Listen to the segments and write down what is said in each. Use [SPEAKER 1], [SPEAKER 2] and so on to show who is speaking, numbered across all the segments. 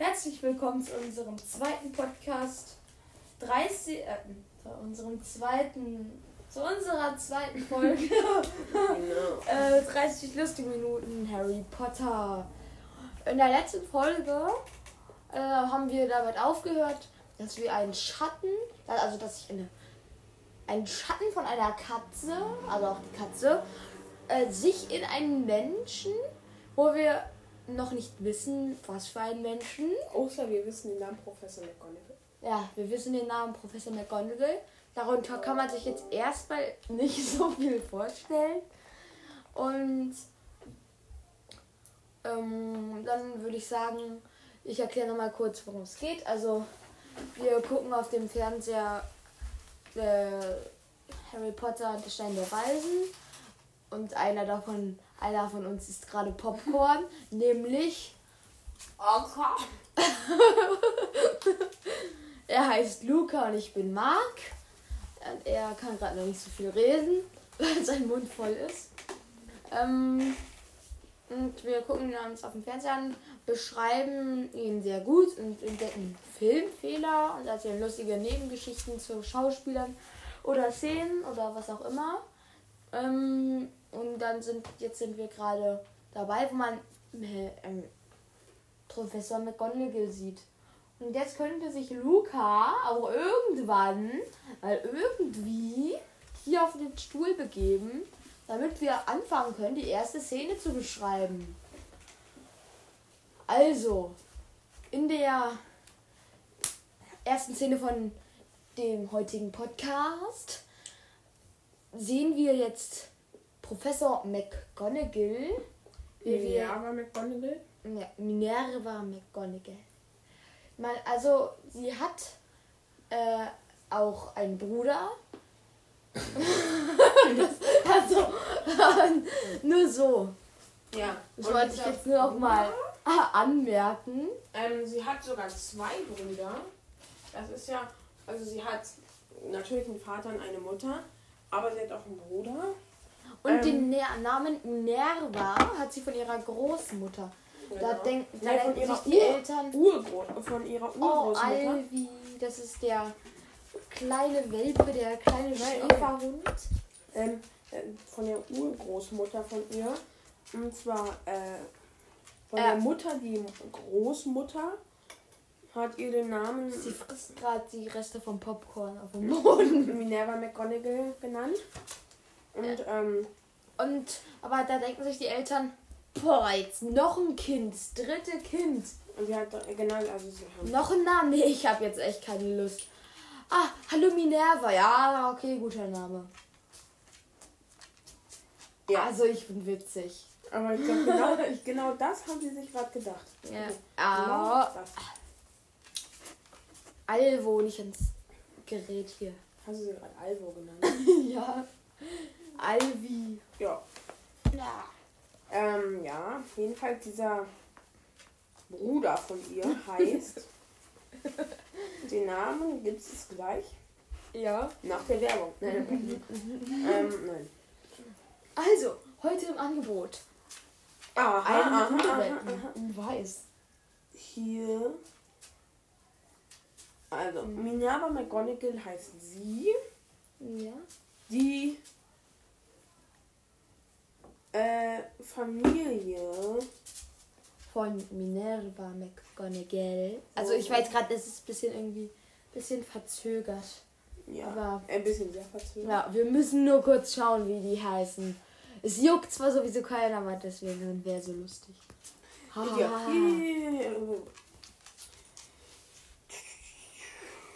[SPEAKER 1] Herzlich willkommen zu unserem zweiten Podcast. 30, äh, zu unserem zweiten, zu unserer zweiten Folge. äh, 30 lustige Minuten Harry Potter. In der letzten Folge äh, haben wir damit aufgehört, dass wir einen Schatten, also dass ich eine, einen Schatten von einer Katze, also auch die Katze, äh, sich in einen Menschen, wo wir noch nicht wissen, was für einen Menschen.
[SPEAKER 2] Außer wir wissen den Namen Professor McGonagall.
[SPEAKER 1] Ja, wir wissen den Namen Professor McGonagall. Darunter kann man sich jetzt erstmal nicht so viel vorstellen. Und ähm, dann würde ich sagen, ich erkläre nochmal kurz, worum es geht. Also, wir gucken auf dem Fernseher äh, Harry Potter und der Stein der Weisen. Und einer davon, einer von uns isst gerade Popcorn, nämlich
[SPEAKER 2] Okay.
[SPEAKER 1] er heißt Luca und ich bin Marc. Und er kann gerade noch nicht so viel reden, weil sein Mund voll ist. Ähm, und wir gucken ihn uns auf dem Fernseher an, beschreiben ihn sehr gut und entdecken Filmfehler und erzählen lustige Nebengeschichten zu Schauspielern oder Szenen oder was auch immer. Ähm, und dann sind jetzt sind wir gerade dabei, wo man äh, ähm, Professor McGonagall sieht. Und jetzt könnte sich Luca auch irgendwann, weil irgendwie hier auf den Stuhl begeben, damit wir anfangen können, die erste Szene zu beschreiben. Also, in der ersten Szene von dem heutigen Podcast sehen wir jetzt Professor McGonagall.
[SPEAKER 2] Minerva McGonagall.
[SPEAKER 1] ja, Minerva McGonagall. Man, also, sie hat äh, auch einen Bruder. also, nur so.
[SPEAKER 2] Ja.
[SPEAKER 1] Das
[SPEAKER 2] Und
[SPEAKER 1] wollte ich jetzt nur noch mal anmerken.
[SPEAKER 2] Ähm, sie hat sogar zwei Brüder. Das ist ja, also sie hat natürlich einen Vater und eine Mutter, aber sie hat auch einen Bruder.
[SPEAKER 1] Und
[SPEAKER 2] Ähm.
[SPEAKER 1] den Ner Namen Minerva hat sie von ihrer Großmutter. Da,
[SPEAKER 2] Genau.
[SPEAKER 1] da
[SPEAKER 2] Nein, von
[SPEAKER 1] denken
[SPEAKER 2] ihrer
[SPEAKER 1] sich die
[SPEAKER 2] Ur-
[SPEAKER 1] Eltern,
[SPEAKER 2] Urgroß, von ihrer
[SPEAKER 1] oh,
[SPEAKER 2] Urgroßmutter.
[SPEAKER 1] Alvi, das ist der kleine Welpe, der kleine Schäferhund.
[SPEAKER 2] ähm, äh, von der Urgroßmutter von ihr. Und zwar äh, von
[SPEAKER 1] Äh.
[SPEAKER 2] der Mutter, die Großmutter, hat ihr den Namen
[SPEAKER 1] Sie frisst gerade die Reste vom Popcorn auf dem Boden.
[SPEAKER 2] Minerva McGonagall genannt. Und ähm,
[SPEAKER 1] Und, aber da denken sich die Eltern, boah, jetzt noch ein Kind, das dritte Kind.
[SPEAKER 2] und sie hat äh, genau, also sie haben
[SPEAKER 1] Noch ein Name? Nee, ich habe jetzt echt keine Lust. Ah, hallo Minerva. Ja, okay, guter Name.
[SPEAKER 2] Ja.
[SPEAKER 1] Also ich bin witzig.
[SPEAKER 2] Aber ich glaube, genau, genau das haben sie sich gerade gedacht.
[SPEAKER 1] Ja.
[SPEAKER 2] Genau
[SPEAKER 1] Ah,
[SPEAKER 2] das.
[SPEAKER 1] Alvo, nicht ins Gerät hier.
[SPEAKER 2] Hast du sie gerade Alvo genannt?
[SPEAKER 1] ja. Alvi.
[SPEAKER 2] ja.
[SPEAKER 1] Ja.
[SPEAKER 2] Ähm, ja, jedenfalls dieser Bruder von ihr heißt. den Namen gibt es gleich
[SPEAKER 1] Ja.
[SPEAKER 2] nach der Werbung. Nein, ähm, nein.
[SPEAKER 1] Also, heute im Angebot.
[SPEAKER 2] Aha, aha,
[SPEAKER 1] Einen
[SPEAKER 2] aha,
[SPEAKER 1] Hundewetten.
[SPEAKER 2] aha.
[SPEAKER 1] In weiß.
[SPEAKER 2] Hier. Also, Minerva McGonagall heißt sie.
[SPEAKER 1] Ja.
[SPEAKER 2] Die äh, Familie.
[SPEAKER 1] Von Minerva McGonagall. Also ich weiß gerade, das ist ein bisschen irgendwie bisschen verzögert.
[SPEAKER 2] Ja,
[SPEAKER 1] Aber-
[SPEAKER 2] ein bisschen sehr verzögert.
[SPEAKER 1] Ja, wir müssen nur kurz schauen, wie die heißen. Es juckt zwar sowieso keiner, aber deswegen wäre so lustig.
[SPEAKER 2] Ja. Hier.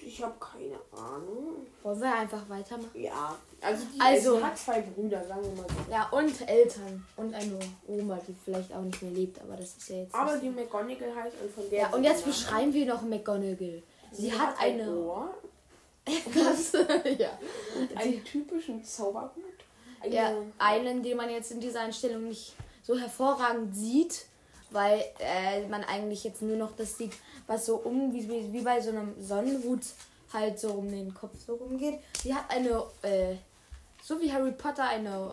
[SPEAKER 2] Ich habe keine Ahnung.
[SPEAKER 1] Wollen wir einfach weitermachen?
[SPEAKER 2] Ja, also, die,
[SPEAKER 1] Also-
[SPEAKER 2] sie hat zwei Brüder, sagen wir mal so.
[SPEAKER 1] Ja, und Eltern. Und eine Oma, die vielleicht auch nicht mehr lebt, aber das ist ja jetzt.
[SPEAKER 2] Aber die McGonagall heißt und von der.
[SPEAKER 1] Ja,
[SPEAKER 2] sie
[SPEAKER 1] und jetzt beschreiben wir noch McGonagall. Sie, hat,
[SPEAKER 2] ein
[SPEAKER 1] eine.
[SPEAKER 2] Ohr,
[SPEAKER 1] Was? ja.
[SPEAKER 2] einen typischen Zauberhut. Eine,
[SPEAKER 1] ja, einen, den man jetzt in dieser Einstellung nicht so hervorragend sieht, weil äh, man eigentlich jetzt nur noch das sieht, was so um, wie, wie, wie bei so einem Sonnenhut halt so um den Kopf so rumgeht. Sie hat eine, äh, so wie Harry Potter, eine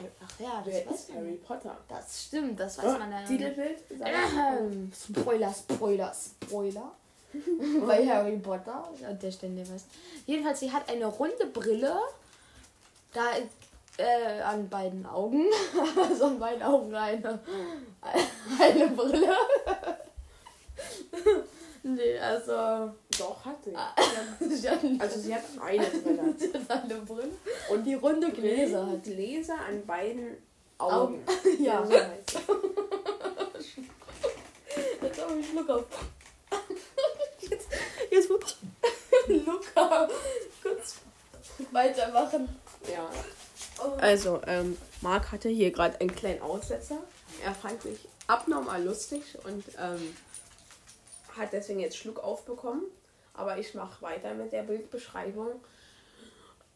[SPEAKER 1] Ach ja, das
[SPEAKER 2] Wer ist. Harry Potter?
[SPEAKER 1] Das stimmt, das weiß
[SPEAKER 2] Oh,
[SPEAKER 1] man ja.
[SPEAKER 2] Titelbild?
[SPEAKER 1] Ähm, Spoiler, Spoiler, Spoiler. Bei Harry Potter. Und der Stände was. Jedenfalls, sie hat eine runde Brille. Da äh, an beiden Augen. also an beiden Augen eine, eine Brille. nee, also.
[SPEAKER 2] Doch, hat sie.
[SPEAKER 1] sie hat
[SPEAKER 2] Also sie hat eine Brille.
[SPEAKER 1] sie hat eine Brille.
[SPEAKER 2] Und
[SPEAKER 1] Die runde Gläser hat.
[SPEAKER 2] Gläser an beiden
[SPEAKER 1] Augen.
[SPEAKER 2] Augen.
[SPEAKER 1] Ja.
[SPEAKER 2] es.
[SPEAKER 1] Jetzt habe ich Schluck auf. Jetzt, jetzt muss Luca kurz weitermachen.
[SPEAKER 2] Ja.
[SPEAKER 1] Oh.
[SPEAKER 2] Also, ähm, Marc hatte hier gerade einen kleinen Aussetzer. Er fand mich abnormal lustig und ähm, hat deswegen jetzt Schluck aufbekommen. Aber ich mache weiter mit der Bildbeschreibung.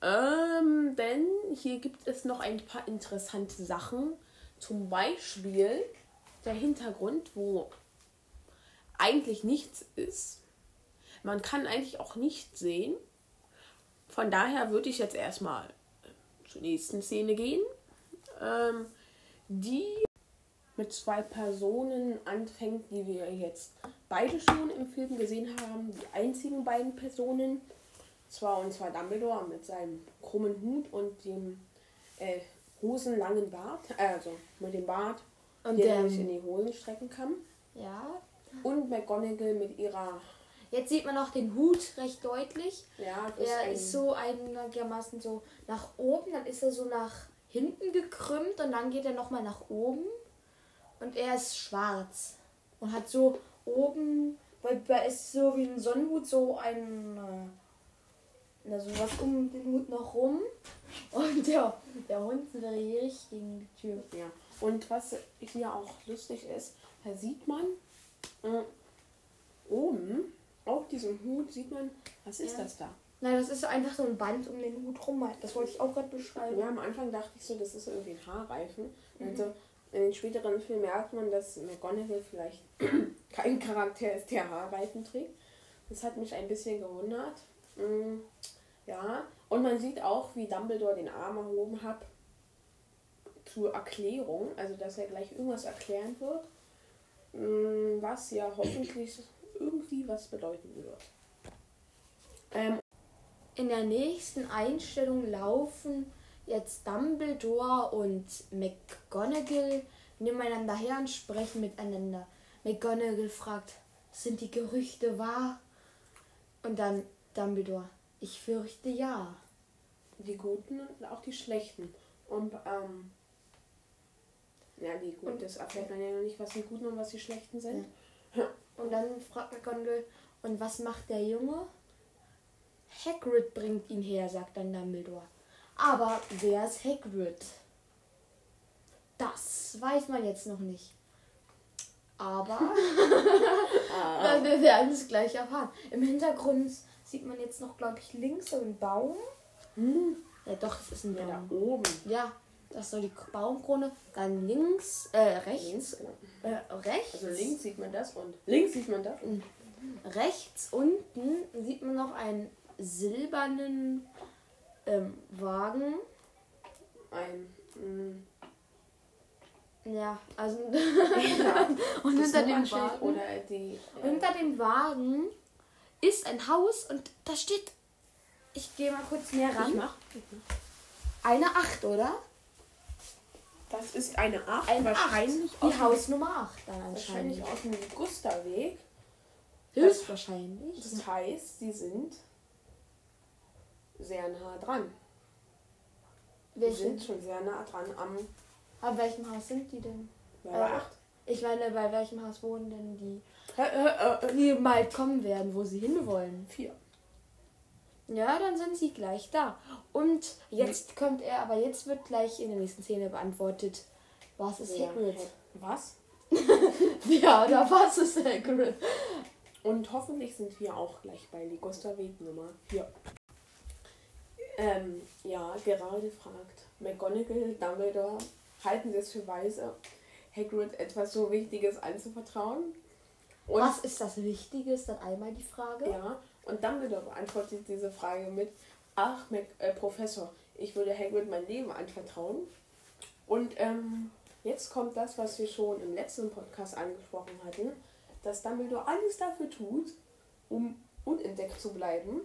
[SPEAKER 2] Ähm, denn hier gibt es noch ein paar interessante Sachen. Zum Beispiel der Hintergrund, wo eigentlich nichts ist. Man kann eigentlich auch nichts sehen. Von daher würde ich jetzt erstmal zur nächsten Szene gehen, ähm, die mit zwei Personen anfängt, die wir jetzt beide schon im Film gesehen haben. Die einzigen beiden Personen. Zwar und zwar Dumbledore mit seinem krummen Hut und dem äh, hosenlangen Bart. Also mit dem Bart,
[SPEAKER 1] Und
[SPEAKER 2] der
[SPEAKER 1] der,
[SPEAKER 2] nämlich in die Hosen strecken kann.
[SPEAKER 1] ja,
[SPEAKER 2] Und McGonagall mit ihrer.
[SPEAKER 1] jetzt sieht man auch den Hut recht deutlich.
[SPEAKER 2] Ja, das
[SPEAKER 1] Er
[SPEAKER 2] ein-
[SPEAKER 1] ist so einigermaßen so nach oben, dann ist er so nach hinten gekrümmt und dann geht er nochmal nach oben. Und er ist schwarz und hat so oben, weil da ist so wie ein Sonnenhut so ein, äh, na, so was um den Hut noch rum. Und der, der Hund dreht gegen die Tür.
[SPEAKER 2] Ja, und was hier auch lustig ist, da sieht man äh, oben auf diesem Hut sieht man, was ist
[SPEAKER 1] Ja.
[SPEAKER 2] das da?
[SPEAKER 1] Nein, das ist einfach so ein Band um den Hut rum. Das wollte ich auch gerade beschreiben.
[SPEAKER 2] Ja, am Anfang dachte ich so, das ist irgendwie ein Haarreifen. Also in den späteren Filmen merkt man, dass McGonagall vielleicht kein Charakter ist, der Haarreifen trägt. Das hat mich ein bisschen gewundert. Mm, ja, und man sieht auch, wie Dumbledore den Arm erhoben hat zur Erklärung, also dass er gleich irgendwas erklären wird, mm, was ja hoffentlich irgendwie was bedeuten wird. Ähm,
[SPEAKER 1] In der nächsten Einstellung laufen jetzt Dumbledore und McGonagall nebeneinander her und sprechen miteinander. McGonagall fragt, sind die Gerüchte wahr? Und dann Dumbledore, ich fürchte ja.
[SPEAKER 2] Die Guten und auch die Schlechten. Und, ähm, ja, die Guten,
[SPEAKER 1] Und-
[SPEAKER 2] das erfährt man ja noch nicht, was die Guten und was die Schlechten sind.
[SPEAKER 1] Und dann fragt McGonagall, und was macht der Junge? Hagrid bringt ihn her, sagt dann Dumbledore. Aber wer ist Hagrid? Das weiß man jetzt noch nicht. Aber äh, wir werden es gleich erfahren. Im Hintergrund sieht man jetzt noch, glaube ich, links so einen Baum.
[SPEAKER 2] hm,
[SPEAKER 1] Ja, doch, das ist ein
[SPEAKER 2] ja, da
[SPEAKER 1] Baum.
[SPEAKER 2] oben.
[SPEAKER 1] Ja, das soll die Baumkrone. Dann links, äh, rechts, äh, rechts.
[SPEAKER 2] Also links sieht man das und links sieht man das. Und
[SPEAKER 1] Rechts unten sieht man noch einen silbernen ähm, Wagen.
[SPEAKER 2] ein. hm,
[SPEAKER 1] Ja, also
[SPEAKER 2] ja,
[SPEAKER 1] und hinter dem Wagen.
[SPEAKER 2] oder die. Äh,
[SPEAKER 1] Hinter dem Wagen ist ein Haus und da steht. Ich gehe mal kurz näher
[SPEAKER 2] ich
[SPEAKER 1] ran.
[SPEAKER 2] mach.
[SPEAKER 1] Eine 8, oder?
[SPEAKER 2] Das ist eine 8.
[SPEAKER 1] Eine
[SPEAKER 2] wahrscheinlich
[SPEAKER 1] 8.
[SPEAKER 2] aus,
[SPEAKER 1] Die Hausnummer 8 dann
[SPEAKER 2] wahrscheinlich
[SPEAKER 1] anscheinend.
[SPEAKER 2] aus dem Gusterweg.
[SPEAKER 1] Höchstwahrscheinlich.
[SPEAKER 2] Das heißt, sie sind sehr nah dran.
[SPEAKER 1] Welche,
[SPEAKER 2] sind schon sehr nah dran am
[SPEAKER 1] bei welchem Haus sind die denn?
[SPEAKER 2] bei
[SPEAKER 1] Äh,
[SPEAKER 2] 8.
[SPEAKER 1] Ich meine, bei welchem Haus wohnen denn die, die bald kommen werden, wo sie hinwollen?
[SPEAKER 2] 4.
[SPEAKER 1] Ja, dann sind sie gleich da. Und jetzt kommt er, aber jetzt wird gleich in der nächsten Szene beantwortet, was ist Hagrid?
[SPEAKER 2] Was?
[SPEAKER 1] Ja, oder was ist Hagrid?
[SPEAKER 2] Und hoffentlich sind wir auch gleich bei Ligusterweg Nummer 4. Ähm, ja, gerade fragt McGonagall, Dumbledore, halten sie es für weise, Hagrid etwas so Wichtiges anzuvertrauen? Und,
[SPEAKER 1] was ist das Wichtige, ist dann einmal die Frage.
[SPEAKER 2] Ja, und Dumbledore beantwortet diese Frage mit, ach, Mac, äh, Professor, ich würde Hagrid mein Leben anvertrauen. Und ähm, jetzt kommt das, was wir schon im letzten Podcast angesprochen hatten, dass Dumbledore alles dafür tut, um unentdeckt zu bleiben.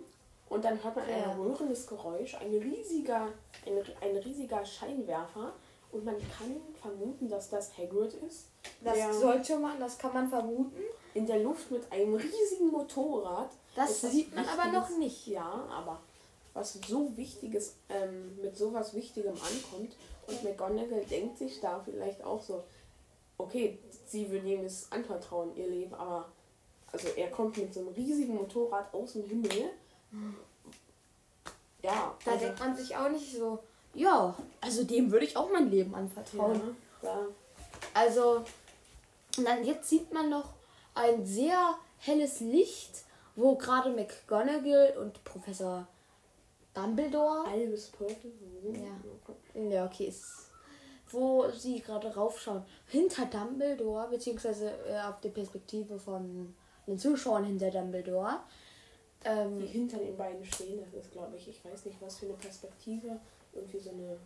[SPEAKER 2] Und dann hört man
[SPEAKER 1] Ja.
[SPEAKER 2] ein rührendes Geräusch, ein riesiger, ein, ein riesiger Scheinwerfer. Und man kann vermuten, dass das Hagrid ist.
[SPEAKER 1] Das sollte man, das kann man vermuten.
[SPEAKER 2] in der Luft mit einem riesigen Motorrad.
[SPEAKER 1] Das
[SPEAKER 2] etwas
[SPEAKER 1] sieht man aber noch nicht.
[SPEAKER 2] Ja, aber was so Wichtiges, ähm, mit sowas Wichtigem ankommt und McGonagall denkt sich da vielleicht auch so, okay, sie will ihm es anvertrauen, ihr Leben, aber also er kommt mit so einem riesigen Motorrad aus dem Himmel. Ja,
[SPEAKER 1] Da
[SPEAKER 2] also,
[SPEAKER 1] denkt man sich auch nicht so, ja, also dem würde ich auch mein Leben anvertrauen.
[SPEAKER 2] ja, ja,
[SPEAKER 1] Also, und dann jetzt sieht man noch ein sehr helles Licht, wo gerade McGonagall und Professor Dumbledore,
[SPEAKER 2] Albus Purple.
[SPEAKER 1] Ja. ja okay, ist, wo sie gerade raufschauen, hinter Dumbledore, beziehungsweise äh, auf die Perspektive von den Zuschauern hinter Dumbledore.
[SPEAKER 2] Die
[SPEAKER 1] Ähm,
[SPEAKER 2] hinter den beiden stehen. Das ist, glaube ich, ich weiß nicht, was für eine Perspektive. Irgendwie so eine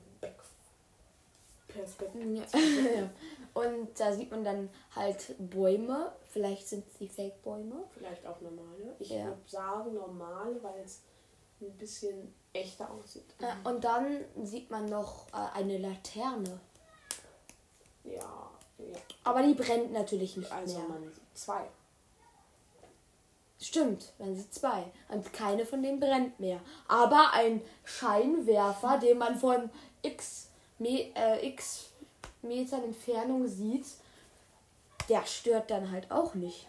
[SPEAKER 2] Back-Perspektive.
[SPEAKER 1] ja. Und da sieht man dann halt Bäume, vielleicht sind es die Fake-Bäume.
[SPEAKER 2] Vielleicht auch normale. Ich
[SPEAKER 1] Ja.
[SPEAKER 2] würde sagen normale, weil es ein bisschen echter aussieht.
[SPEAKER 1] Ja, und dann sieht man noch äh, eine Laterne.
[SPEAKER 2] Ja, ja.
[SPEAKER 1] Aber die brennt natürlich nicht
[SPEAKER 2] Also
[SPEAKER 1] mehr.
[SPEAKER 2] man sieht zwei.
[SPEAKER 1] Stimmt, man sieht zwei. Und keine von denen brennt mehr. Aber ein Scheinwerfer, den man von x, Me äh, x Metern Entfernung sieht, der stört dann halt auch nicht.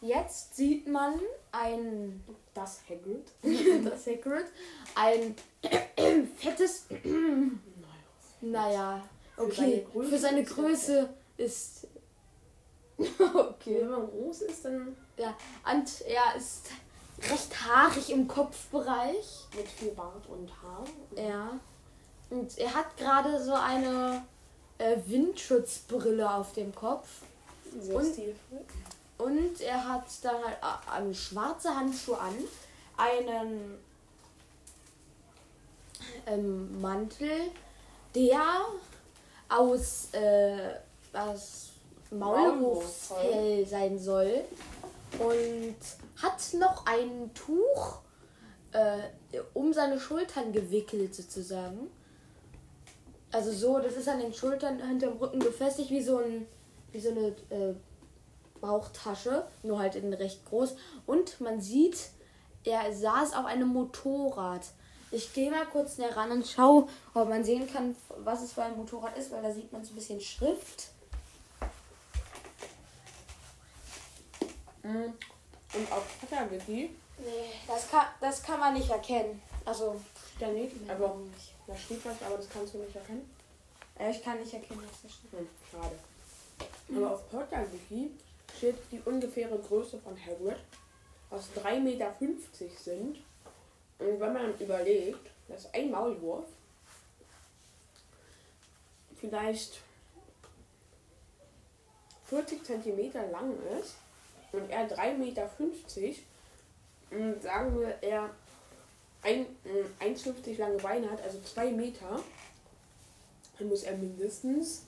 [SPEAKER 1] Jetzt sieht man ein,
[SPEAKER 2] Das Hagrid.
[SPEAKER 1] das Hagrid, ein fettes, naja, okay, für seine Größe ist, okay.
[SPEAKER 2] Wenn man groß ist, dann
[SPEAKER 1] Ja, und er ist recht haarig im Kopfbereich.
[SPEAKER 2] mit viel Bart und Haar.
[SPEAKER 1] Ja. Und er hat gerade so eine äh, Windschutzbrille auf dem Kopf.
[SPEAKER 2] Sehr
[SPEAKER 1] Und-
[SPEAKER 2] stilvoll.
[SPEAKER 1] Und er hat dann halt a- eine schwarze Handschuhe an, einen ähm, Mantel, der aus, äh, aus Maulwurfsfell sein soll. Und hat noch ein Tuch äh, um seine Schultern gewickelt sozusagen. Also so, das ist an den Schultern hinterm Rücken befestigt wie so ein wie so eine äh, Bauchtasche, nur halt in recht groß. Und man sieht, er saß auf einem Motorrad. Ich gehe mal kurz näher ran und schau, ob man sehen kann, was es für ein Motorrad ist, weil da sieht man so ein bisschen Schrift.
[SPEAKER 2] Und auf Patagity,
[SPEAKER 1] Nee, das kann, das kann man nicht erkennen. Also,
[SPEAKER 2] da nicht, aber da steht was, aber das kannst du nicht erkennen.
[SPEAKER 1] Ja, ich kann nicht erkennen, was da steht.
[SPEAKER 2] Hm, schade. Aber auf Potterwiki steht die ungefähre Größe von Hagrid, was 3,50 Meter sind. Und wenn man überlegt, dass ein Maulwurf vielleicht 40 Zentimeter lang ist und er 3,50 Meter, und sagen wir, er ein- äh, 1,50 lange Beine hat, also 2 Meter, dann muss er mindestens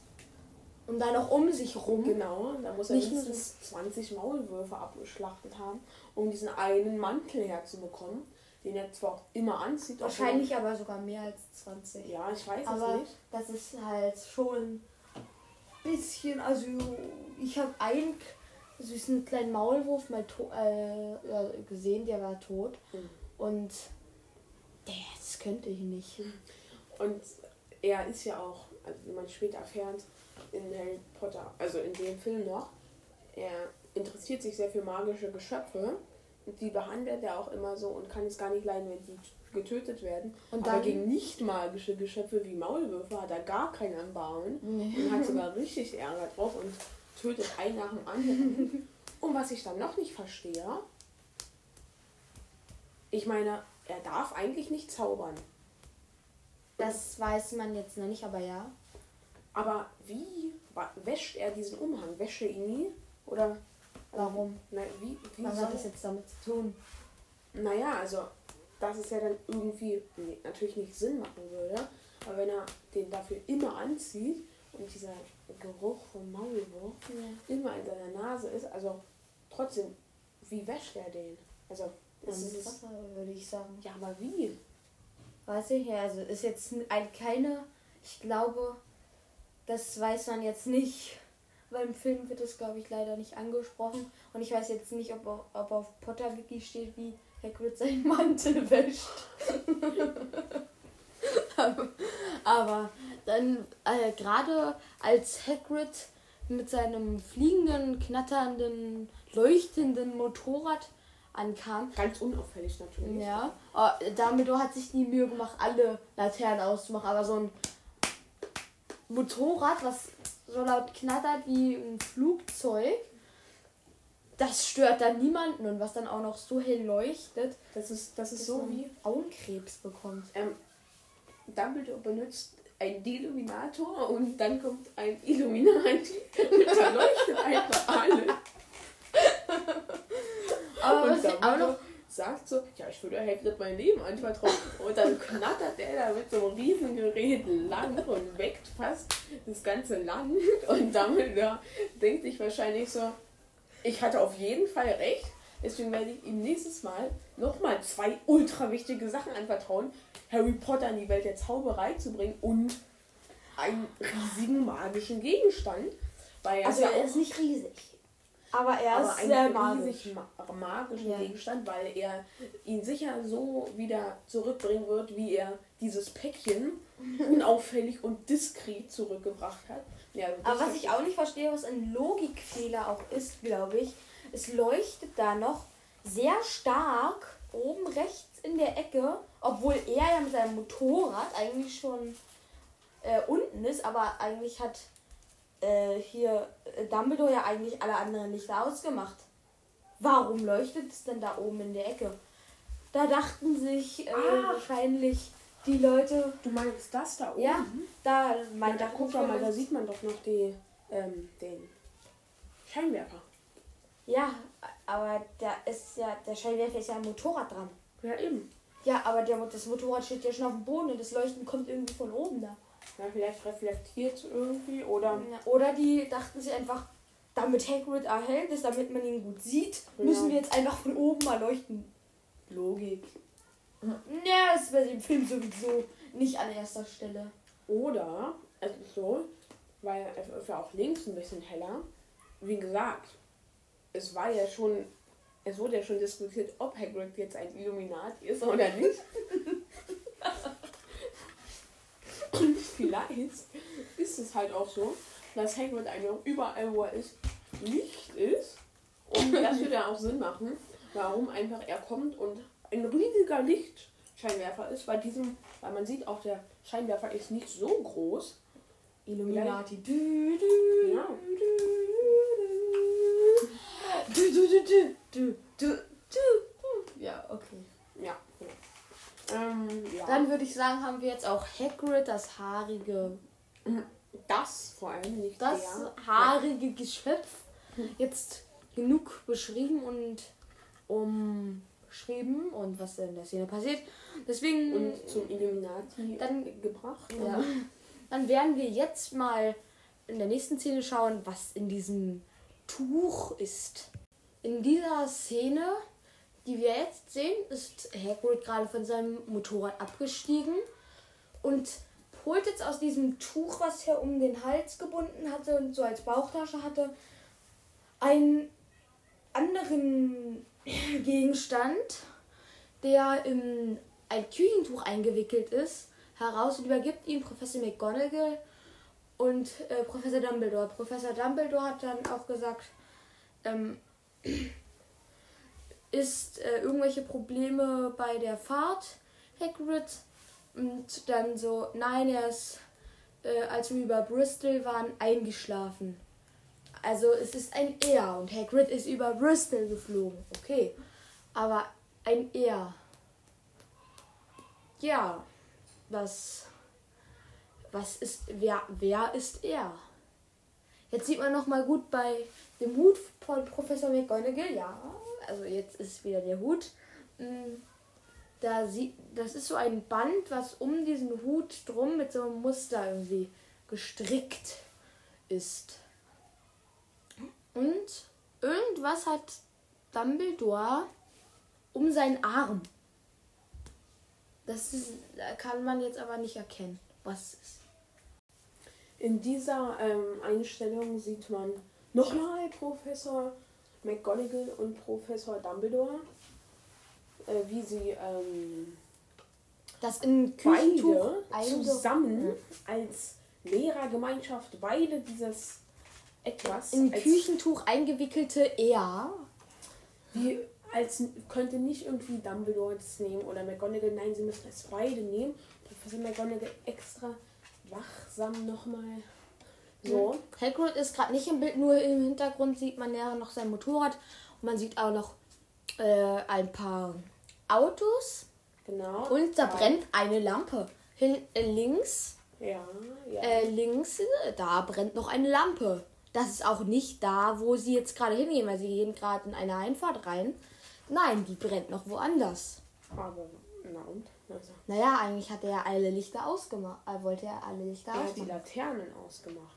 [SPEAKER 1] Und dann noch um sich rum.
[SPEAKER 2] Genau, da muss er
[SPEAKER 1] Nicht
[SPEAKER 2] mindestens 20 Maulwürfe abgeschlachtet haben, um diesen einen Mantel herzubekommen, den er zwar auch immer anzieht.
[SPEAKER 1] Wahrscheinlich aber sogar mehr als 20.
[SPEAKER 2] Ja, ich weiß
[SPEAKER 1] Aber
[SPEAKER 2] es nicht.
[SPEAKER 1] das ist halt schon ein bisschen, also ich habe einen süßen kleinen Maulwurf mal to äh, gesehen, der war tot.
[SPEAKER 2] Mhm.
[SPEAKER 1] Und der, das könnte ich nicht.
[SPEAKER 2] Und er ist ja auch, also wie man später erfährt, in Harry Potter, also in dem Film noch, er interessiert sich sehr für magische Geschöpfe. Und die behandelt er auch immer so und kann es gar nicht leiden, wenn die getötet werden.
[SPEAKER 1] Und
[SPEAKER 2] Aber
[SPEAKER 1] dann-
[SPEAKER 2] gegen nicht magische Geschöpfe wie Maulwürfe hat er gar kein Erbarmen. und hat sogar richtig Ärger drauf und tötet einen nach dem anderen. Und was ich dann noch nicht verstehe, ich meine, er darf eigentlich nicht zaubern.
[SPEAKER 1] Das weiß man jetzt noch nicht, aber ja.
[SPEAKER 2] Aber wie wäscht er diesen Umhang? Wäscht er ihn nie? Oder
[SPEAKER 1] Warum?
[SPEAKER 2] na, wie, wie
[SPEAKER 1] Was hat das jetzt damit zu tun?
[SPEAKER 2] Naja, also, dass es ja dann irgendwie nee, natürlich nicht Sinn machen würde. Aber wenn er den dafür immer anzieht und dieser Geruch vom Maulwurf
[SPEAKER 1] Ja.
[SPEAKER 2] immer in seiner Nase ist, also trotzdem, wie wäscht er den? Also, das ist,
[SPEAKER 1] Wasser, würde ich sagen.
[SPEAKER 2] ja, aber wie?
[SPEAKER 1] Weiß ich ja, also ist jetzt ein, keine, ich glaube, das weiß man jetzt nicht. Weil im Film wird es, glaube ich, leider nicht angesprochen. Und ich weiß jetzt nicht, ob, auf- ob auf Potterwiki steht, wie Hagrid seinen Mantel wäscht. aber, aber dann, äh, gerade als Hagrid mit seinem fliegenden, knatternden, leuchtenden Motorrad ankam,
[SPEAKER 2] Ganz unauffällig natürlich.
[SPEAKER 1] ja, äh, Dumbledore hat sich die Mühe gemacht, alle Laternen auszumachen, aber so ein Motorrad, was so laut knattert wie ein Flugzeug, das stört dann niemanden und was dann auch noch so hell leuchtet,
[SPEAKER 2] Das ist, das ist so wie
[SPEAKER 1] Augenkrebs bekommt.
[SPEAKER 2] ähm, Dumbledore benutzt einen Deluminator und dann kommt ein Illuminati und verleuchtet einfach alle.
[SPEAKER 1] Aber
[SPEAKER 2] und
[SPEAKER 1] auch
[SPEAKER 2] Dumbledore
[SPEAKER 1] noch,
[SPEAKER 2] sagt so, ja, ich würde Hagrid mein Leben anvertrauen. Und dann knattert der da mit so einem Riesengerät lang und weckt fast das ganze Land. Und Dumbledore denkt sich wahrscheinlich so, ich hatte auf jeden Fall recht. Deswegen werde ich ihm nächstes Mal nochmal zwei ultra wichtige Sachen anvertrauen. Harry Potter in die Welt der Zauberei zu bringen und einen riesigen magischen Gegenstand. Weil
[SPEAKER 1] also er ist nicht riesig, aber er
[SPEAKER 2] aber
[SPEAKER 1] ist sehr magisch.
[SPEAKER 2] riesig ma magischen
[SPEAKER 1] Ja.
[SPEAKER 2] Gegenstand, weil er ihn sicher so wieder zurückbringen wird, wie er dieses Päckchen unauffällig und diskret zurückgebracht hat. Ja, also
[SPEAKER 1] Aber was ich auch nicht verstehe, was ein Logikfehler auch ist, glaube ich, es leuchtet da noch sehr stark oben rechts in der Ecke, obwohl er ja mit seinem Motorrad eigentlich schon äh, unten ist, aber eigentlich hat äh, hier äh, Dumbledore ja eigentlich alle anderen Lichter ausgemacht. Warum leuchtet es denn da oben in der Ecke? Da dachten sich äh,
[SPEAKER 2] Ah.
[SPEAKER 1] wahrscheinlich die Leute,
[SPEAKER 2] Du meinst das da oben?
[SPEAKER 1] ja, da
[SPEAKER 2] Ja,
[SPEAKER 1] meint
[SPEAKER 2] da guck doch mal, da sieht man doch noch die, ähm, den Scheinwerfer.
[SPEAKER 1] Ja, aber da ist ja, der Scheinwerfer ist ja am Motorrad dran.
[SPEAKER 2] Ja, eben.
[SPEAKER 1] Ja, aber der, das Motorrad steht ja schon auf dem Boden und das Leuchten kommt irgendwie von oben da.
[SPEAKER 2] Ja, vielleicht reflektiert es irgendwie oder.
[SPEAKER 1] Oder die dachten sich einfach, damit Hagrid erhellt ist, damit man ihn gut sieht, müssen
[SPEAKER 2] Ja.
[SPEAKER 1] wir jetzt einfach von oben mal leuchten. Logik. Ja, das ist bei dem Film sowieso nicht an erster Stelle.
[SPEAKER 2] Oder es ist so, weil es ist ja auch links ein bisschen heller. Wie gesagt, es war ja schon, es wurde ja schon diskutiert, ob Hagrid jetzt ein Illuminati ist oder nicht. Und vielleicht ist es halt auch so, dass Hagrid einfach überall, wo er ist, Licht ist. Und das würde ja auch Sinn machen, warum einfach er kommt und ein riesiger Lichtscheinwerfer ist. Bei diesem, weil man sieht auch, der Scheinwerfer ist nicht so groß.
[SPEAKER 1] Illuminati. Du, du,
[SPEAKER 2] Ja.
[SPEAKER 1] du, du, du, du, du, du, du. Ja, okay.
[SPEAKER 2] Ja. Ähm, ja.
[SPEAKER 1] Dann würde ich sagen, haben wir jetzt auch Hagrid, das haarige
[SPEAKER 2] das vor allem nicht
[SPEAKER 1] das
[SPEAKER 2] der.
[SPEAKER 1] haarige Geschöpf jetzt genug beschrieben und umschrieben und was in der Szene passiert. Deswegen
[SPEAKER 2] Und zum Illuminati
[SPEAKER 1] Dann-
[SPEAKER 2] gebracht.
[SPEAKER 1] ja, dann werden wir jetzt mal in der nächsten Szene schauen, was in diesem Tuch ist. In dieser Szene, die wir jetzt sehen, ist Hagrid gerade von seinem Motorrad abgestiegen und holt jetzt aus diesem Tuch, was er um den Hals gebunden hatte und so als Bauchtasche hatte, einen anderen Gegenstand, der in ein Küchentuch eingewickelt ist, heraus und übergibt ihn Professor McGonagall und äh, Professor Dumbledore. Professor Dumbledore hat dann auch gesagt, ähm, ist äh, irgendwelche Probleme bei der Fahrt, Hagrid? Und dann so, nein, er ist, äh, als wir über Bristol waren, eingeschlafen. Also es ist ein Er und Hagrid ist über Bristol geflogen. Okay, aber ein Er. Ja, was, was ist, wer, wer ist er? Jetzt sieht man noch mal gut bei dem Hut von Professor McGonagall, ja, also jetzt ist wieder der Hut. Mm, da sieht, das ist so ein Band, was um diesen Hut drum mit so einem Muster irgendwie gestrickt ist. Und irgendwas hat Dumbledore um seinen Arm. Das ist, kann man jetzt aber nicht erkennen, was es ist.
[SPEAKER 2] In dieser ähm, Einstellung sieht man nochmal Professor McGonagall und Professor Dumbledore, äh, wie sie ähm,
[SPEAKER 1] das in Küchentuch
[SPEAKER 2] beide zusammen als Lehrergemeinschaft beide dieses etwas
[SPEAKER 1] in Küchentuch eingewickelte er
[SPEAKER 2] wie als könnte nicht irgendwie Dumbledore das nehmen oder McGonagall nein sie müssen es beide nehmen. Professor McGonagall extra wachsam nochmal so.
[SPEAKER 1] Mhm. Hagrid ist gerade nicht im Bild, nur im Hintergrund sieht man ja noch sein Motorrad und man sieht auch noch äh, ein paar Autos.
[SPEAKER 2] Genau.
[SPEAKER 1] Und da brennt eine Lampe. Hin, äh, links.
[SPEAKER 2] Ja, ja.
[SPEAKER 1] Äh, links, äh, da brennt noch eine Lampe. Das ist auch nicht da, wo sie jetzt gerade hingehen, weil sie gehen gerade in eine Einfahrt rein. Nein, die brennt noch woanders.
[SPEAKER 2] Aber, na und?
[SPEAKER 1] Also. Naja, eigentlich hat er alle Lichter ausgemacht. Er wollte er alle Lichter
[SPEAKER 2] er ausmachen. Er hat die Laternen ausgemacht.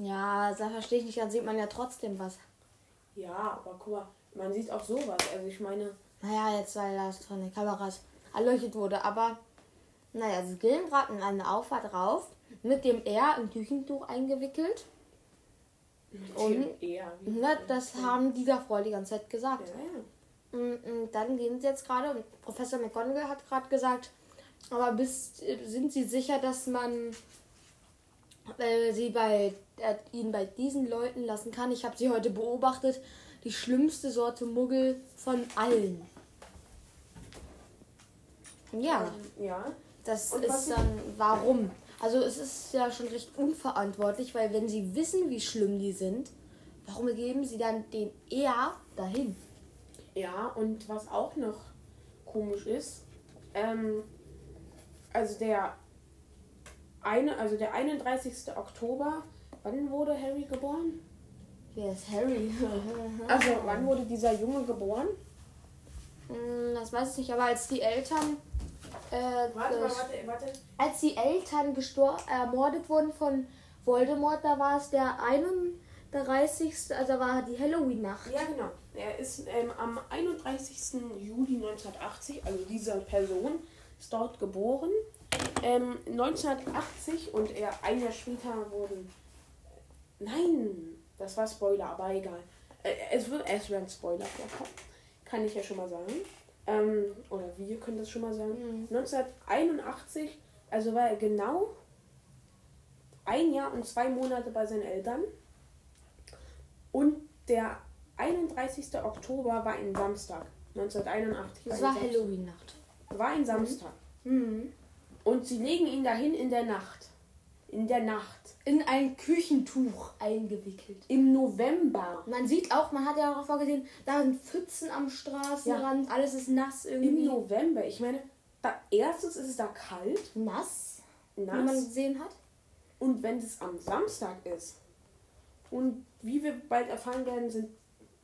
[SPEAKER 1] Ja, da verstehe ich nicht, dann sieht man ja trotzdem was.
[SPEAKER 2] Ja, aber guck mal, man sieht auch sowas. Also ich meine.
[SPEAKER 1] Naja, jetzt weil das von den Kameras erleuchtet wurde, aber naja, sie gehen gerade in eine Auffahrt rauf, mit dem R im Küchentuch eingewickelt.
[SPEAKER 2] Mit und R,
[SPEAKER 1] na, das haben die davor die ganze Zeit gesagt.
[SPEAKER 2] Ja, ja.
[SPEAKER 1] Und, und dann gehen sie jetzt gerade und Professor McGonagall hat gerade gesagt, aber bist, sind sie sicher, dass man äh, sie bei äh, ihn bei diesen Leuten lassen kann? Ich habe sie heute beobachtet, die schlimmste Sorte Muggel von allen. Ja.
[SPEAKER 2] Ja.
[SPEAKER 1] Das und ist dann warum? Also es ist ja schon recht unverantwortlich, weil wenn sie wissen, wie schlimm die sind, warum geben sie dann den eher dahin?
[SPEAKER 2] Ja, und was auch noch komisch ist, ähm, also der eine, also der 31. Oktober, wann wurde Harry geboren?
[SPEAKER 1] Wer ist Harry?
[SPEAKER 2] also wann wurde dieser Junge geboren?
[SPEAKER 1] Hm, das weiß ich nicht, aber als die Eltern äh,
[SPEAKER 2] warte, warte, warte.
[SPEAKER 1] als die Eltern gestor ermordet wurden von Voldemort, da war es der 31. also war die Halloween-Nacht.
[SPEAKER 2] Ja, genau. Er ist ähm, am 31. Juli 1980, also diese Person ist dort geboren. Ähm, 1980 und er ein Jahr später wurden. Nein, das war Spoiler, aber egal. Äh, es wird es werden Spoiler vorkommen. Kann ich ja schon mal sagen. Ähm, oder wir können das schon mal sagen. Mhm. 1981, also war er genau ein Jahr und zwei Monate bei seinen Eltern. Und der 31. Oktober war ein Samstag. 1981.
[SPEAKER 1] Das war Halloween-Nacht.
[SPEAKER 2] War ein Samstag.
[SPEAKER 1] Mhm.
[SPEAKER 2] Und sie legen ihn dahin in der Nacht. In der Nacht.
[SPEAKER 1] In ein Küchentuch eingewickelt.
[SPEAKER 2] Im November.
[SPEAKER 1] Man sieht auch, man hat ja auch vorgesehen, da sind Pfützen am Straßenrand, ja. alles ist nass irgendwie.
[SPEAKER 2] Im November. Ich meine, da, erstens ist es da kalt.
[SPEAKER 1] Nass.
[SPEAKER 2] Nass.
[SPEAKER 1] Wie man gesehen hat.
[SPEAKER 2] Und wenn es am Samstag ist. Und wie wir bald erfahren werden, sind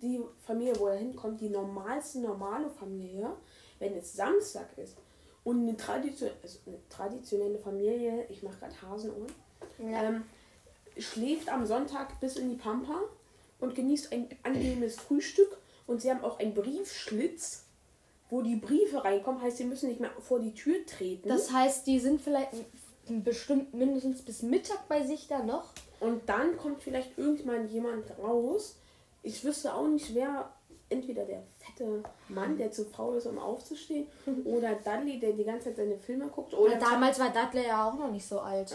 [SPEAKER 2] die Familie, wo er hinkommt, die normalste normale Familie, wenn es Samstag ist und eine, Tradition, also eine traditionelle Familie, ich mache gerade Hasenohren, ja. ähm, schläft am Sonntag bis in die Pampa und genießt ein angenehmes Frühstück und sie haben auch einen Briefschlitz, wo die Briefe reinkommen, heißt, sie müssen nicht mehr vor die Tür treten.
[SPEAKER 1] Das heißt, die sind vielleicht bestimmt mindestens bis Mittag bei sich da noch.
[SPEAKER 2] Und dann kommt vielleicht irgendwann jemand raus, ich wüsste auch nicht, wer, entweder der fette Mann, der zu faul ist, um aufzustehen, oder Dudley, der die ganze Zeit seine Filme guckt. Oder
[SPEAKER 1] damals war Dudley ja auch noch nicht so alt.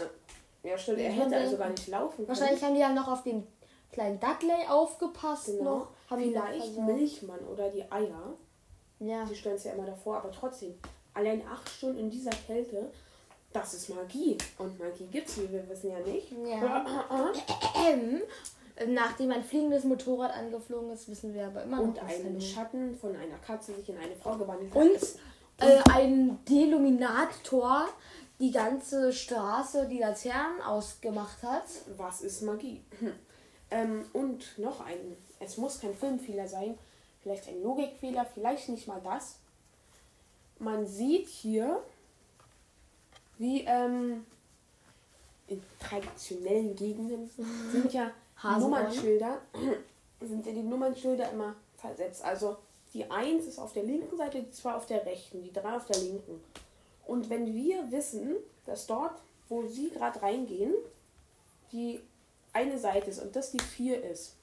[SPEAKER 2] Ja, stimmt, er hätte also gar nicht laufen können.
[SPEAKER 1] Wahrscheinlich haben die ja noch auf den kleinen Dudley aufgepasst. Genau. Noch,
[SPEAKER 2] haben Vielleicht Milchmann oder die Eier.
[SPEAKER 1] Ja.
[SPEAKER 2] Die stellen es ja immer davor, aber trotzdem, allein acht Stunden in dieser Kälte, das ist Magie. Und Magie gibt es, wie wir wissen ja nicht.
[SPEAKER 1] Ja. Ähm, Nachdem ein fliegendes Motorrad angeflogen ist, wissen wir aber immer noch.
[SPEAKER 2] Und ein Schatten von einer Katze sich in eine Frau gewandelt
[SPEAKER 1] hat. Und, äh, ein Deluminator die ganze Straße, die Laternen ausgemacht hat.
[SPEAKER 2] Was ist Magie? Hm. Ähm, und noch ein, es muss kein Filmfehler sein, vielleicht ein Logikfehler, vielleicht nicht mal das. man sieht hier, wie ähm, in traditionellen Gegenden sind ja
[SPEAKER 1] Hasenohren.
[SPEAKER 2] Nummernschilder, sind ja die Nummernschilder immer versetzt. Also die 1 ist auf der linken Seite, die 2 auf der rechten, die 3 auf der linken. Und wenn wir wissen, dass dort, wo sie gerade reingehen, die eine Seite ist und das die 4 ist.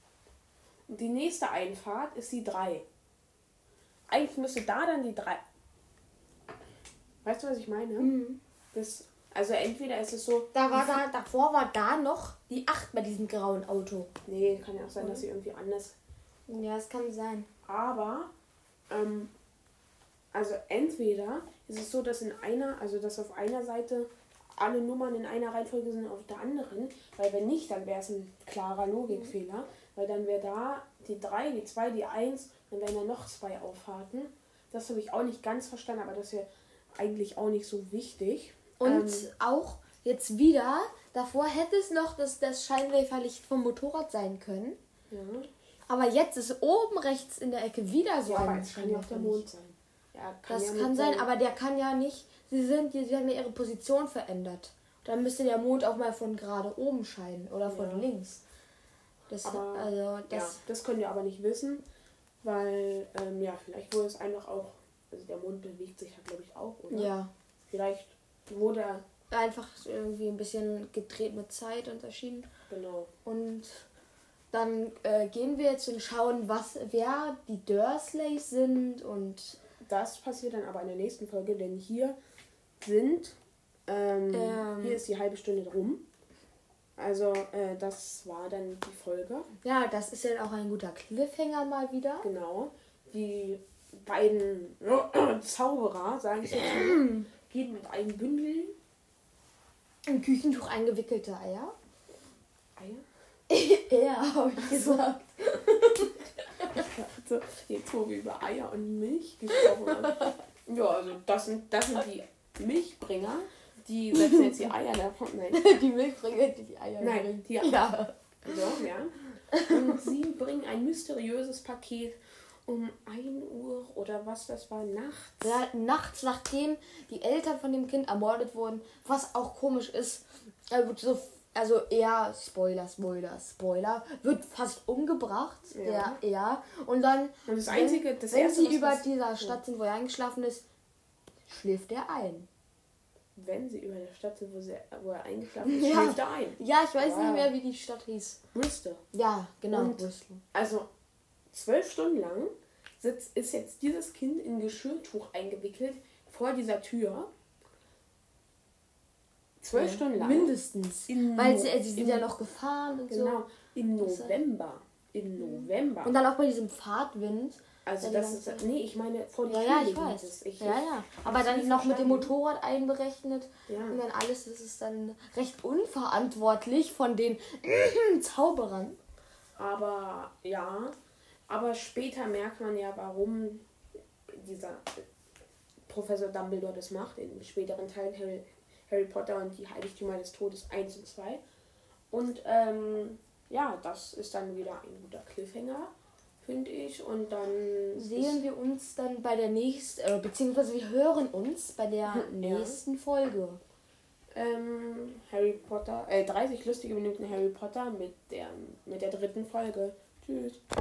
[SPEAKER 2] Und die nächste Einfahrt ist die 3. Eigentlich müsste da dann die 3. Weißt du, was ich meine?
[SPEAKER 1] Mhm.
[SPEAKER 2] Das, also entweder ist es so,
[SPEAKER 1] Da war da, davor war da noch die 8 bei diesem grauen Auto.
[SPEAKER 2] nee, kann ja auch sein, dass sie irgendwie anders.
[SPEAKER 1] Ja, es kann sein.
[SPEAKER 2] Aber, ähm, also entweder ist es so, dass in einer, also dass auf einer Seite alle Nummern in einer Reihenfolge sind auf der anderen, weil wenn nicht, dann wäre es ein klarer Logikfehler, weil dann wäre da die 3, die 2, die 1, dann wären da noch zwei Auffahrten. Das habe ich auch nicht ganz verstanden, aber das wäre eigentlich auch nicht so wichtig.
[SPEAKER 1] Und
[SPEAKER 2] Ähm,
[SPEAKER 1] auch jetzt wieder, davor hätte es noch das, das Scheinwerferlicht vom Motorrad sein können.
[SPEAKER 2] ja.
[SPEAKER 1] Aber jetzt ist oben rechts in der Ecke wieder so
[SPEAKER 2] ja, aber
[SPEAKER 1] ein
[SPEAKER 2] es kann ja auch der Mond sein. Ja,
[SPEAKER 1] Das
[SPEAKER 2] ja
[SPEAKER 1] kann sein,
[SPEAKER 2] seinem-
[SPEAKER 1] aber der kann ja nicht. Sie sind, sie haben ja ihre Position verändert. Dann müsste der Mond auch mal von gerade oben scheinen oder von
[SPEAKER 2] Ja.
[SPEAKER 1] links. Das,
[SPEAKER 2] Aber,
[SPEAKER 1] also
[SPEAKER 2] ja,
[SPEAKER 1] das,
[SPEAKER 2] das können wir aber nicht wissen, weil, ähm, ja, vielleicht wurde es einfach auch, also der Mond bewegt sich ja, glaube ich, auch, oder?
[SPEAKER 1] ja,
[SPEAKER 2] Vielleicht wurde
[SPEAKER 1] einfach irgendwie ein bisschen gedreht mit Zeit unterschieden.
[SPEAKER 2] genau.
[SPEAKER 1] Und dann äh, gehen wir jetzt und schauen, was, wer die Dursleys sind und
[SPEAKER 2] Das passiert dann aber in der nächsten Folge, denn hier sind, ähm,
[SPEAKER 1] Ähm.
[SPEAKER 2] hier ist die halbe Stunde rum. Also, äh, das war dann die Folge.
[SPEAKER 1] ja, das ist ja auch ein guter Cliffhanger mal wieder.
[SPEAKER 2] Genau. Die beiden Zauberer, sage ich jetzt mal, gehen mit einem Bündel
[SPEAKER 1] Im Küchentuch eingewickelte Eier.
[SPEAKER 2] Eier.
[SPEAKER 1] Ja, habe ich gesagt.
[SPEAKER 2] Also, jetzt wo wir über Eier und Milch gesprochen haben. Ja, also das sind, das sind die Milchbringer. Die setzen jetzt die Eier davon. Nein.
[SPEAKER 1] Die Milchbringer, die die Eier
[SPEAKER 2] Nein,
[SPEAKER 1] bringen.
[SPEAKER 2] die
[SPEAKER 1] Ja.
[SPEAKER 2] So, ja. Und sie bringen ein mysteriöses Paket um 1 Uhr oder was das war, nachts.
[SPEAKER 1] Ja, nachts, nachdem die Eltern von dem Kind ermordet wurden, was auch komisch ist, er wird so, also er, Spoiler, Spoiler, Spoiler, wird fast umgebracht.
[SPEAKER 2] Ja.
[SPEAKER 1] Ja, ja. Und dann,
[SPEAKER 2] Und das Einzige, das
[SPEAKER 1] wenn
[SPEAKER 2] Erste,
[SPEAKER 1] sie über dieser Stadt sind, wo er eingeschlafen ist, schläft er ein.
[SPEAKER 2] Wenn sie über der Stadt sind, wo, sie, wo er eingeschlafen ist,
[SPEAKER 1] Ja.
[SPEAKER 2] schläft er ein.
[SPEAKER 1] Ja, ich weiß
[SPEAKER 2] Wow.
[SPEAKER 1] nicht mehr, wie die Stadt hieß.
[SPEAKER 2] Bristol.
[SPEAKER 1] Ja, genau.
[SPEAKER 2] Und-
[SPEAKER 1] Bristol.
[SPEAKER 2] Also zwölf Stunden lang sitzt, ist jetzt dieses Kind in Geschirrtuch eingewickelt vor dieser Tür. Zwölf Stunden lang.
[SPEAKER 1] Mindestens.
[SPEAKER 2] In
[SPEAKER 1] Weil sie, sie sind
[SPEAKER 2] in-
[SPEAKER 1] ja noch gefahren und
[SPEAKER 2] Genau. Im
[SPEAKER 1] Das ist-
[SPEAKER 2] November. Im November.
[SPEAKER 1] so. Und dann auch bei diesem Fahrtwind.
[SPEAKER 2] also
[SPEAKER 1] ja,
[SPEAKER 2] das ist. Nee, ich meine vor die
[SPEAKER 1] Ja,
[SPEAKER 2] Tür
[SPEAKER 1] ja, ich weiß.
[SPEAKER 2] ist. Ich,
[SPEAKER 1] ja, ja. Aber dann noch mit dem. Motorrad einberechnet.
[SPEAKER 2] Ja.
[SPEAKER 1] Und dann alles, das ist dann recht unverantwortlich von den Zauberern.
[SPEAKER 2] Aber ja, aber später merkt man ja, warum dieser Professor Dumbledore das macht, in späteren Teilen Harry, Harry Potter und die Heiligtümer des Todes 1 und 2. Und ähm, ja, das ist dann wieder ein guter Cliffhanger, finde ich. Und dann
[SPEAKER 1] Sehen wir uns dann bei der nächsten, äh, beziehungsweise wir hören uns bei der
[SPEAKER 2] Ja.
[SPEAKER 1] nächsten Folge.
[SPEAKER 2] ähm, Harry Potter, äh, 30 lustige Minuten Harry Potter mit der, mit der dritten Folge. Tschüss.